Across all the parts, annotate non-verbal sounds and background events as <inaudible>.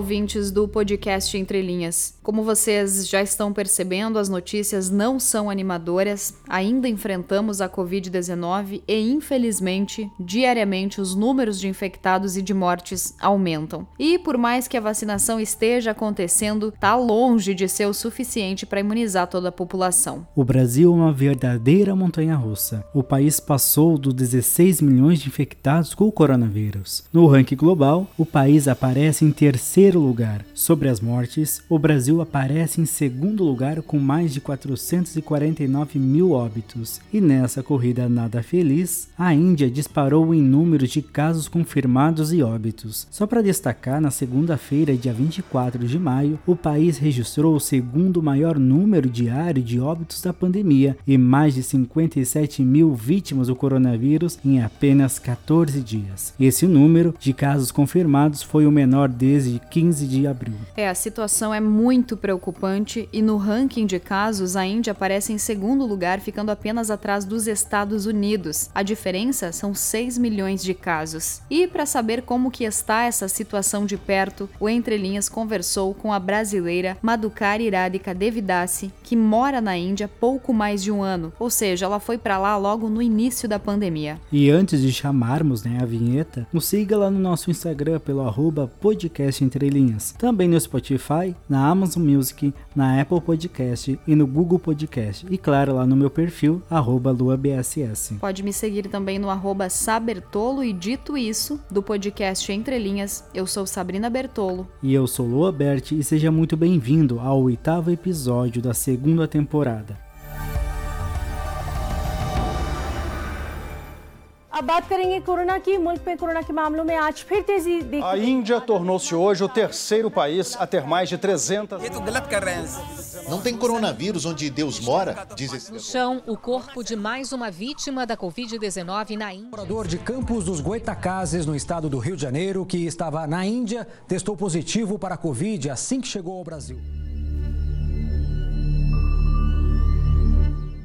Ouvintes do podcast Entre Linhas. Como vocês já estão percebendo, as notícias não são animadoras. Ainda enfrentamos a Covid-19 e, infelizmente, diariamente os números de infectados e de mortes aumentam. E por mais que a vacinação esteja acontecendo, está longe de ser o suficiente para imunizar toda a população. O Brasil é uma verdadeira montanha-russa. O país passou dos 16 milhões de infectados com o coronavírus. No ranking global, o país aparece em terceiro terceiro lugar. Sobre as mortes, o Brasil aparece em segundo lugar com mais de 449 mil óbitos. E nessa corrida nada feliz, a Índia disparou em números de casos confirmados e óbitos. Só para destacar, na segunda-feira, dia 24 de maio, o país registrou o segundo maior número diário de óbitos da pandemia e mais de 57 mil vítimas do coronavírus em apenas 14 dias. Esse número de casos confirmados foi o menor desde 15 de abril. É, a situação é muito preocupante e no ranking de casos a Índia aparece em segundo lugar, ficando apenas atrás dos Estados Unidos. A diferença são 6 milhões de casos. E para saber como que está essa situação de perto, o Entre Linhas conversou com a brasileira Madhukari Radhika Devidasi, que mora na Índia pouco mais de um ano, ou seja, ela foi para lá logo no início da pandemia. E antes de chamarmos né, a vinheta, nos siga lá no nosso Instagram pelo arroba podcast entrelinhas. Também no Spotify, na Amazon Music, na Apple Podcast e no Google Podcast. E claro, lá no meu perfil, LuaBSS. Pode me seguir também no arroba Sabertolo e dito isso, do podcast Entrelinhas, eu sou Sabrina Bertolo. E eu sou Lua Berti e seja muito bem-vindo ao oitavo episódio da segunda temporada. अब बात करेंगे कोरोना की मुल्क में कोरोना के मामलों में आज फिर तेजी देखी A Índia tornou-se hoje o terceiro país a ter mais de 300. Não tem coronavírus onde Deus mora, diz esse. No chão, o corpo de mais uma vítima da Covid-19 na Índia. morador de Campos dos Goitacazes, no estado do Rio de Janeiro, que estava na Índia, testou positivo para a Covid assim que chegou ao Brasil.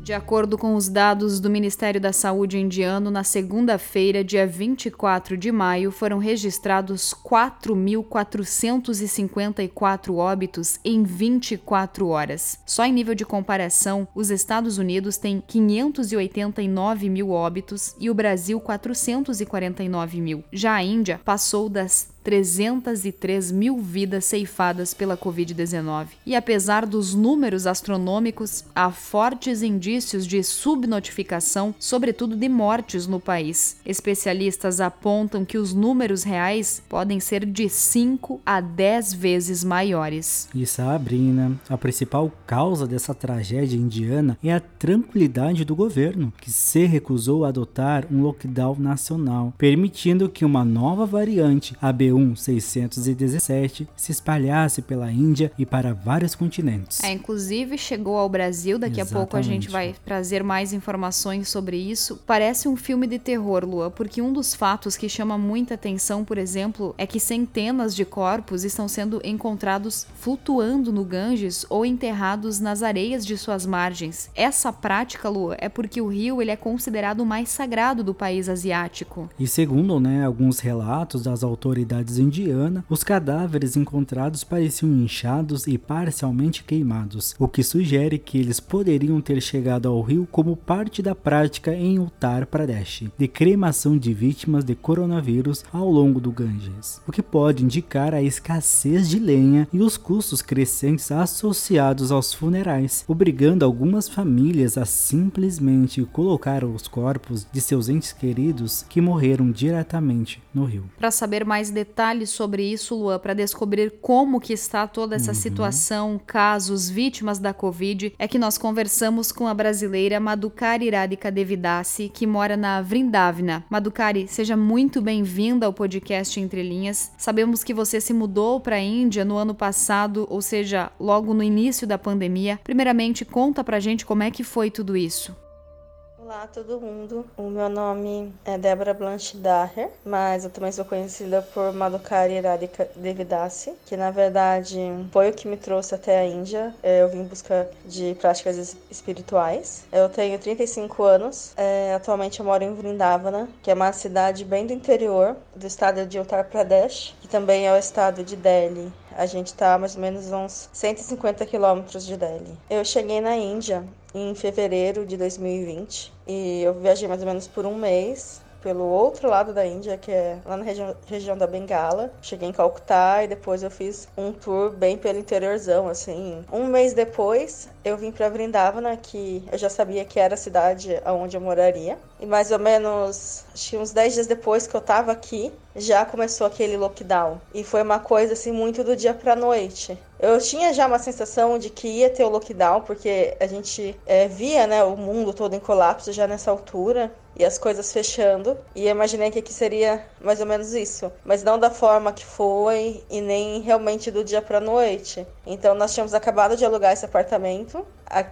De acordo com os dados do Ministério da Saúde indiano, na segunda-feira, dia 24 de maio, foram registrados 4.454 óbitos em 24 horas. Só em nível de comparação, os Estados Unidos têm 589 mil óbitos e o Brasil 449 mil. Já a Índia passou das 303 mil vidas ceifadas pela Covid-19. E apesar dos números astronômicos, há fortes indícios de subnotificação, sobretudo de mortes no país. Especialistas apontam que os números reais podem ser de 5 a 10 vezes maiores. E Sabrina, a principal causa dessa tragédia indiana é a tranquilidade do governo, que se recusou a adotar um lockdown nacional, permitindo que uma nova variante, a B1 617 se espalhasse pela Índia e para vários continentes. É, inclusive chegou ao Brasil, daqui Exatamente. a pouco a gente vai trazer mais informações sobre isso. Parece um filme de terror, Lua, porque um dos fatos que chama muita atenção, por exemplo, é que centenas de corpos estão sendo encontrados flutuando no Ganges ou enterrados nas areias de suas margens. Essa prática, Lua, é porque o rio ele é considerado o mais sagrado do país asiático. E segundo né, alguns relatos das autoridades indianas, os cadáveres encontrados pareciam inchados e parcialmente queimados, o que sugere que eles poderiam ter chegado ao rio como parte da prática em Uttar Pradesh de cremação de vítimas de coronavírus ao longo do Ganges, o que pode indicar a escassez de lenha e os custos crescentes associados aos funerais, obrigando algumas famílias a simplesmente colocar os corpos de seus entes queridos que morreram diretamente no rio. Para saber mais detalhes sobre isso, Lua, para descobrir como que está toda essa situação, casos, vítimas da Covid, é que nós conversamos com a brasileira Madhukari Radhika Devidasi, que mora na Vrindavna. Madhukari, seja muito bem-vinda ao podcast Entre Linhas. Sabemos que você se mudou para a Índia no ano passado, ou seja, logo no início da pandemia. Primeiramente, conta pra gente como é que foi tudo isso. Olá todo mundo, o meu nome é Débora Blanche Daher, mas eu também sou conhecida por Madhukari Radhika Devidasi, que na verdade foi o que me trouxe até a Índia. É, eu vim em busca de práticas espirituais. Eu tenho 35 anos, é, atualmente eu moro em Vrindavana, que é uma cidade bem do interior do estado de Uttar Pradesh, que também é o estado de Delhi. A gente está mais ou menos uns 150 quilômetros de Delhi. Eu cheguei na Índia em fevereiro de 2020 e eu viajei mais ou menos por um mês pelo outro lado da Índia, que é lá na região, região da Bengala. Cheguei em Calcutá e depois eu fiz um tour bem pelo interiorzão, assim. Um mês depois, eu vim para Vrindavana, que eu já sabia que era a cidade onde eu moraria. E mais ou menos, acho que uns 10 dias depois que eu tava aqui, já começou aquele lockdown. E foi uma coisa assim muito do dia pra noite. Eu tinha já uma sensação de que ia ter o lockdown, porque a gente é, via né, o mundo todo em colapso já nessa altura e as coisas fechando. E imaginei que aqui seria mais ou menos isso, mas não da forma que foi e nem realmente do dia para noite. Então nós tínhamos acabado de alugar esse apartamento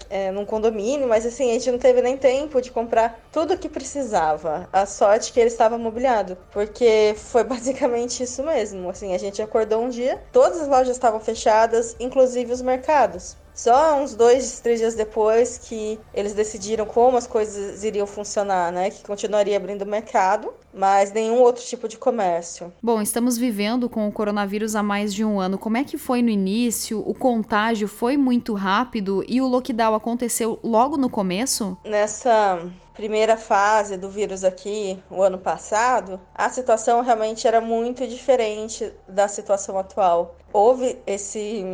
é, num condomínio, mas assim, a gente não teve nem tempo de comprar tudo o que precisava. A sorte que ele estava mobiliado, porque foi <laughs> basicamente isso mesmo. Assim, a gente acordou um dia, todas as lojas estavam fechadas, inclusive os mercados. Só uns dois, três dias depois que eles decidiram como as coisas iriam funcionar, né? Que continuaria abrindo o mercado, mas nenhum outro tipo de comércio. Bom, estamos vivendo com o coronavírus há mais de um ano. Como é que foi no início? O contágio foi muito rápido e o lockdown aconteceu logo no começo? Nessa primeira fase do vírus aqui, o ano passado, a situação realmente era muito diferente da situação atual. Houve esse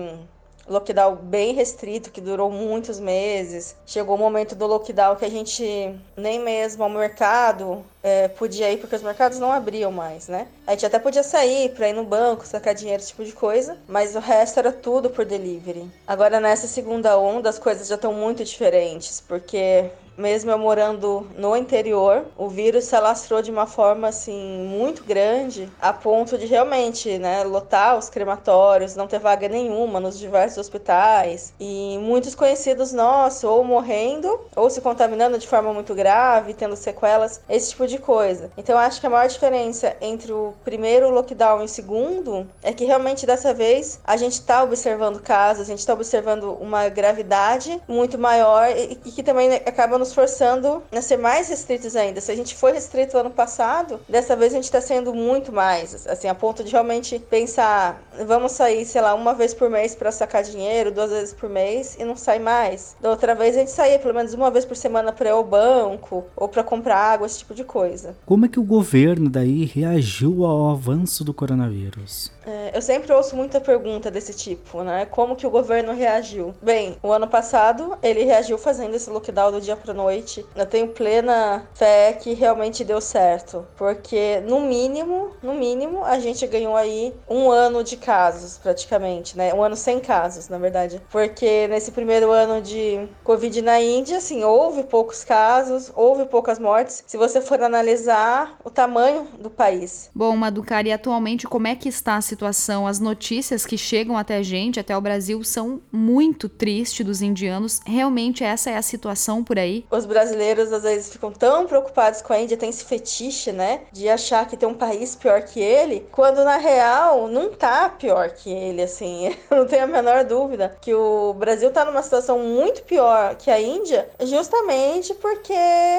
lockdown bem restrito, que durou muitos meses. Chegou o momento do lockdown que a gente nem mesmo ao mercado é, podia ir, porque os mercados não abriam mais, né? A gente até podia sair para ir no banco, sacar dinheiro, esse tipo de coisa, mas o resto era tudo por delivery. Agora, nessa segunda onda, as coisas já estão muito diferentes, porque mesmo eu morando no interior, o vírus se alastrou de uma forma assim muito grande, a ponto de realmente, né, lotar os crematórios, não ter vaga nenhuma nos diversos hospitais e muitos conhecidos nossos ou morrendo ou se contaminando de forma muito grave, tendo sequelas, esse tipo de coisa. Então eu acho que a maior diferença entre o primeiro lockdown e o segundo é que realmente dessa vez a gente está observando casos, a gente está observando uma gravidade muito maior e, e que também acaba nos forçando a ser mais restritos ainda. Se a gente foi restrito ano passado, dessa vez a gente está sendo muito mais, assim, a ponto de realmente pensar, vamos sair, sei lá, uma vez por mês para sacar dinheiro, duas vezes por mês e não sai mais. Da outra vez a gente saía pelo menos uma vez por semana para ir ao banco ou para comprar água, esse tipo de coisa. Como é que o governo daí reagiu ao avanço do coronavírus? É, eu sempre ouço muita pergunta desse tipo, né? Como que o governo reagiu? Bem, o ano passado ele reagiu fazendo esse lockdown do dia para noite. Eu tenho plena fé que realmente deu certo, porque no mínimo, no mínimo, a gente ganhou aí um ano de casos, praticamente, né? Um ano sem casos, na verdade, porque nesse primeiro ano de Covid na Índia, assim, houve poucos casos, houve poucas mortes. Se você for analisar o tamanho do país. Bom, Maducari, atualmente como é que está a situação as notícias que chegam até a gente, até o Brasil, são muito tristes dos indianos. Realmente essa é a situação por aí? Os brasileiros às vezes ficam tão preocupados com a Índia, tem esse fetiche, né, de achar que tem um país pior que ele, quando na real não tá pior que ele, assim. <laughs> não tenho a menor dúvida que o Brasil tá numa situação muito pior que a Índia, justamente porque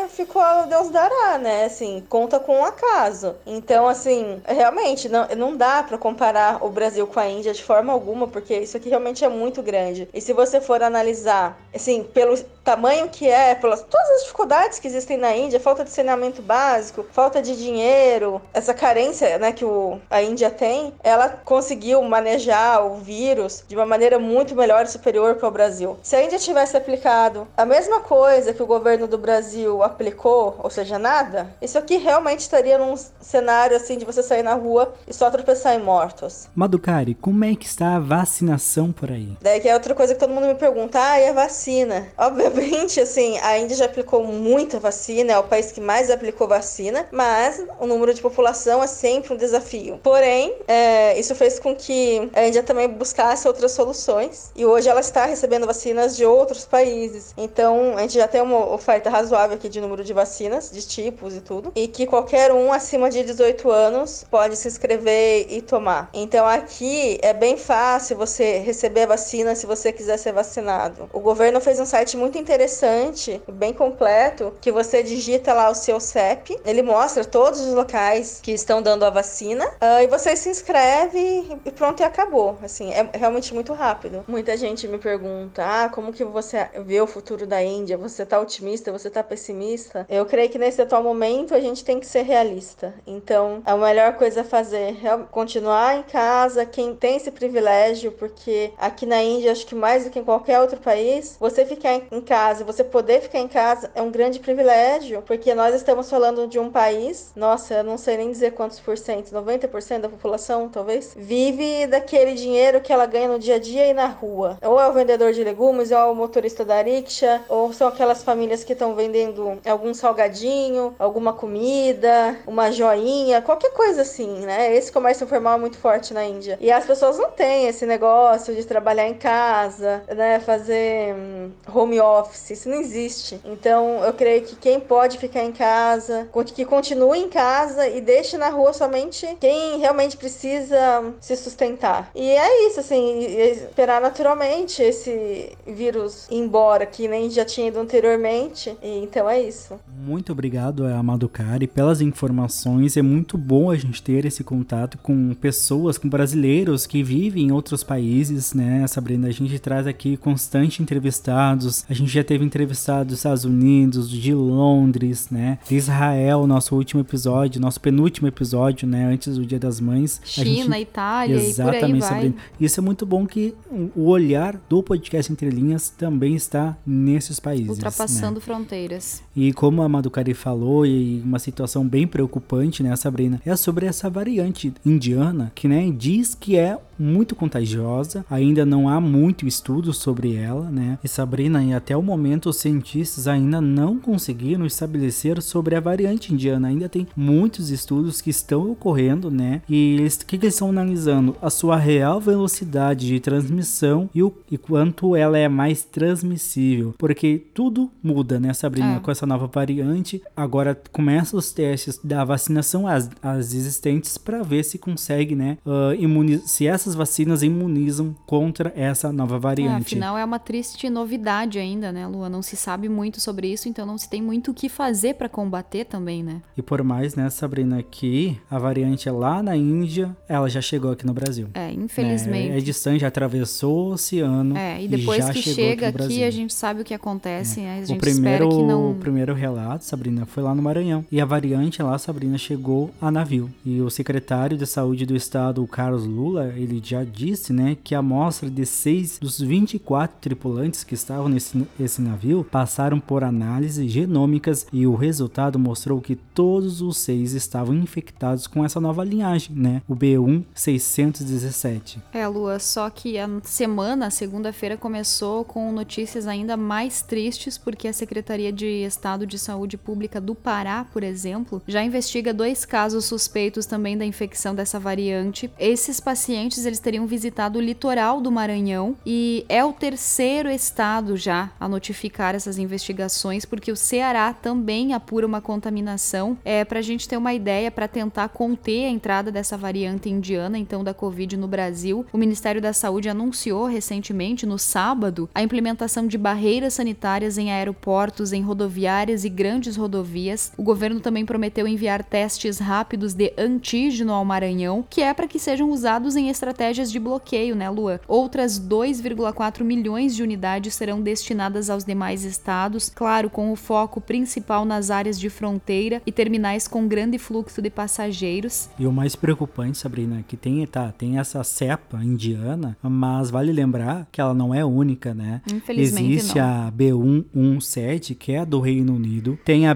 ficou Deus dará, né, assim, conta com um acaso. Então, assim, realmente não, não dá para comparar o Brasil com a Índia de forma alguma, porque isso aqui realmente é muito grande. E se você for analisar, assim, pelo tamanho que é, pelas todas as dificuldades que existem na Índia, falta de saneamento básico, falta de dinheiro, essa carência, né, que o, a Índia tem, ela conseguiu manejar o vírus de uma maneira muito melhor e superior que o Brasil. Se a Índia tivesse aplicado a mesma coisa que o governo do Brasil aplicou, ou seja, nada, isso aqui realmente estaria num cenário assim de você sair na rua e só tropeçar em mortos. Madukari, como é que está a vacinação por aí? Daí que é outra coisa que todo mundo me pergunta, ah, e a vacina? Obviamente assim, a Índia já aplicou muita vacina, é o país que mais aplicou vacina, mas o número de população é sempre um desafio. Porém, é, isso fez com que a Índia também buscasse outras soluções e hoje ela está recebendo vacinas de outros países. Então, a gente já tem uma oferta razoável aqui de número de vacinas, de tipos e tudo, e que qualquer um acima de 18 anos pode se inscrever e tomar. Então, aqui é bem fácil você receber a vacina se você quiser ser vacinado. O governo fez um site muito interessante, bem completo, que você digita lá o seu CEP, ele mostra todos os locais que estão dando a vacina, uh, e você se inscreve e pronto, e acabou. Assim, é realmente muito rápido. Muita gente me pergunta, ah, como que você vê o futuro da Índia? Você tá otimista? Você tá pessimista? Eu creio que nesse atual momento a gente tem que ser realista. Então, a melhor coisa a fazer é continuar em casa, quem tem esse privilégio, porque aqui na Índia, acho que mais do que em qualquer outro país, você ficar em casa, você poder ficar em casa é um grande privilégio, porque nós estamos falando de um país, nossa, eu não sei nem dizer quantos por cento, 90% da população, talvez, vive daquele dinheiro que ela ganha no dia a dia e na rua. Ou é o vendedor de legumes, ou é o motorista da rickshaw, ou são aquelas famílias que estão vendendo algum salgadinho, alguma comida, uma joinha, qualquer coisa assim, né? Esse comércio informal é muito forte na Índia. E as pessoas não têm esse negócio de trabalhar em casa, né? Fazer hum, home office, isso não existe. Então, eu creio que quem pode ficar em casa, que continue em casa e deixe na rua somente quem realmente precisa se sustentar. E é isso, assim, esperar naturalmente esse vírus ir embora, que nem já tinha ido anteriormente. E, então é isso. Muito obrigado, Amado Cari, pelas informações. É muito bom a gente ter esse contato com pessoas, com brasileiros que vivem em outros países, né, Sabrina? A gente traz aqui constante entrevistados. A gente já teve entrevistados dos Estados Unidos, de Londres, né? De Israel, nosso último episódio, nosso penúltimo episódio, né? Antes do Dia das Mães. China, gente... Itália, Exatamente, Sabrina. Isso é muito bom que o olhar do podcast Entre Linhas também está nesses países. Ultrapassando né? fronteiras. E como a Madukari falou, e uma situação bem preocupante, né, Sabrina, é sobre essa variante indiana que, né, diz que é muito contagiosa. Ainda não há muito estudo sobre ela, né? E Sabrina, e até o momento os cientistas ainda não conseguiram estabelecer sobre a variante indiana. Ainda tem muitos estudos que estão ocorrendo, né? E eles, o que, que eles estão analisando? A sua real velocidade de transmissão e, o, e quanto ela é mais transmissível. Porque tudo muda, né, Sabrina? É. Com essa nova variante. Agora começam os testes da vacinação às, às existentes para ver se consegue, né? Uh, imunizar. Se essas vacinas imunizam contra essa nova variante. É, afinal, é uma triste novidade ainda, né, Lua? Não se sabe muito sobre isso, então não se tem muito o que fazer para combater também, né? E por mais, né, Sabrina, que a variante é lá na Índia, ela já chegou aqui no Brasil. É, infelizmente. É, é distante, já atravessou o oceano. É, e depois e que chega aqui, aqui a gente sabe o que acontece. É. A gente o primeiro, espera que não... O primeiro relato, Sabrina, foi lá no Maranhão. E a variante lá, Sabrina, chegou a navio. E o secretário de saúde do estado, o Carlos Lula, ele já disse, né, que a amostra de seis dos 24 tripulantes que estavam nesse esse navio passaram por análises genômicas e o resultado mostrou que todos os seis estavam infectados com essa nova linhagem, né, o B1617. É, Lua, só que a semana, segunda-feira, começou com notícias ainda mais tristes, porque a Secretaria de Estado de Saúde Pública do Pará, por exemplo, já investiga dois casos suspeitos também da infecção dessa variante. Esses pacientes, eles teriam visitado o litoral do Maranhão e é o terceiro estado já a notificar essas investigações, porque o Ceará também apura uma contaminação. É para a gente ter uma ideia para tentar conter a entrada dessa variante indiana, então da Covid no Brasil. O Ministério da Saúde anunciou recentemente, no sábado, a implementação de barreiras sanitárias em aeroportos, em rodoviárias e grandes rodovias. O governo também prometeu enviar testes rápidos de antígeno ao Maranhão, que é para que sejam usados em estratégias de bloqueio, né, Lua? Outras 2,4 milhões de unidades serão destinadas aos demais estados, claro, com o foco principal nas áreas de fronteira e terminais com grande fluxo de passageiros. E o mais preocupante, Sabrina, é que tem, tá, tem essa cepa indiana, mas vale lembrar que ela não é única, né? Infelizmente Existe não. a B117, que é do Reino Unido, tem a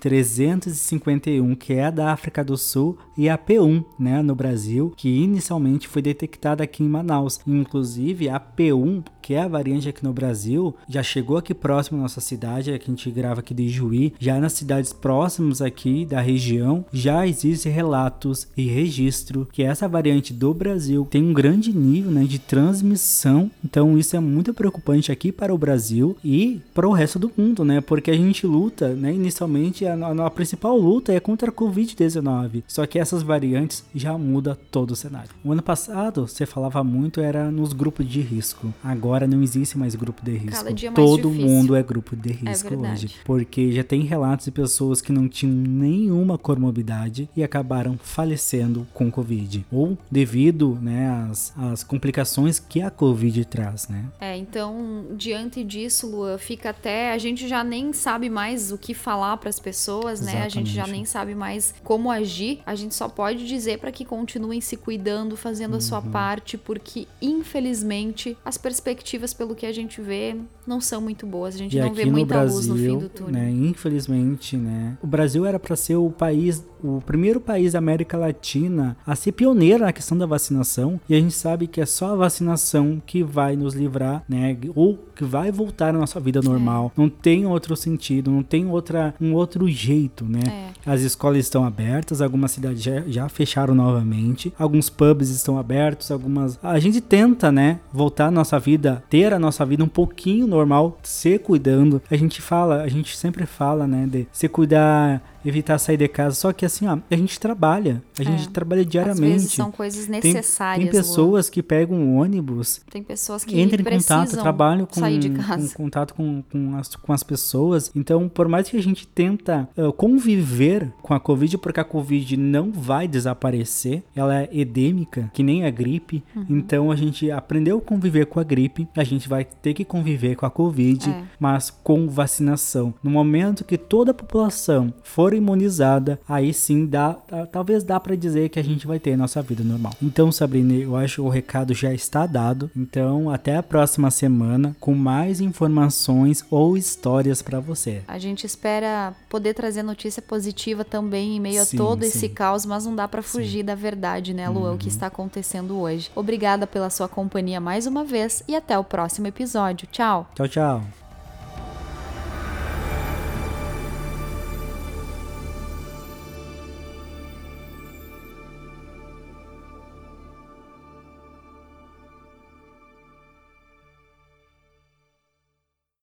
B1351, que é da África do Sul, e a P1, né, no Brasil, que inicialmente foi detectada aqui em Manaus. Inclusive, a P1, que é a variante aqui no Brasil, já chegou aqui próximo à nossa cidade, aqui a gente grava aqui de Juí, já nas cidades próximas aqui da região, já existem relatos e registro que essa variante do Brasil tem um grande nível né, de transmissão. Então isso é muito preocupante aqui para o Brasil e para o resto do mundo, né? Porque a gente luta, né? Inicialmente a, a, a principal luta é contra a Covid-19. Só que essas variantes já muda todo o cenário. O ano passado você falava muito era nos grupos de risco. Agora não existe mais grupo de risco. Todo difícil. mundo é grupo de risco verdade. hoje, porque já tem relatos de pessoas que não tinham nenhuma comorbidade e acabaram falecendo com Covid ou devido, né, às, às complicações que a Covid traz, né? É, então, diante disso, Lua, fica até. A gente já nem sabe mais o que falar para as pessoas, né? A gente já nem sabe mais como agir. A gente só pode dizer para que continuem se cuidando, fazendo a sua Uhum. parte, porque infelizmente as perspectivas, pelo que a gente vê, não são muito boas. A gente E não vê muita Brasil, luz no fim do túnel. né, infelizmente, né, o Brasil era para ser o país, o primeiro país da América Latina a ser pioneiro na questão da vacinação, e a gente sabe que é só a vacinação que vai nos livrar, né, ou que vai voltar à nossa vida normal. Não tem outro sentido, não tem outra, um outro jeito, né? As escolas estão abertas, algumas cidades já, já fecharam novamente, alguns pubs estão abertos, algumas. A gente tenta, né, voltar à nossa vida, ter a nossa vida um pouquinho normal, se cuidando. A gente fala, a gente sempre fala, né, de se cuidar, evitar sair de casa. Só que assim, ó, a gente trabalha, a gente trabalha Às diariamente. vezes são coisas Tem, necessárias. tem pessoas que pegam um ônibus. Tem pessoas que entra em contato, trabalho com, sair de com contato com, com, as, com as pessoas. Então, por mais que a gente tenta uh, conviver com a Covid, porque a Covid não vai desaparecer, ela é endêmica, que nem a gripe. Uhum. Então, a gente aprendeu a conviver com a gripe, a gente vai ter que conviver com a Covid, É. mas com vacinação. No momento que toda a população for imunizada, aí sim dá, talvez dá para dizer que a gente vai ter nossa vida normal. Então, Sabrina, eu acho que o recado já está dado. Então, até a próxima semana com mais informações ou histórias para você. A gente espera poder trazer notícia positiva também em meio Sim, a todo sim. esse caos, mas não dá pra fugir da verdade, né, Lua, o que está acontecendo hoje. Obrigada pela sua companhia mais uma vez e até o próximo episódio. Tchau. Tchau, tchau.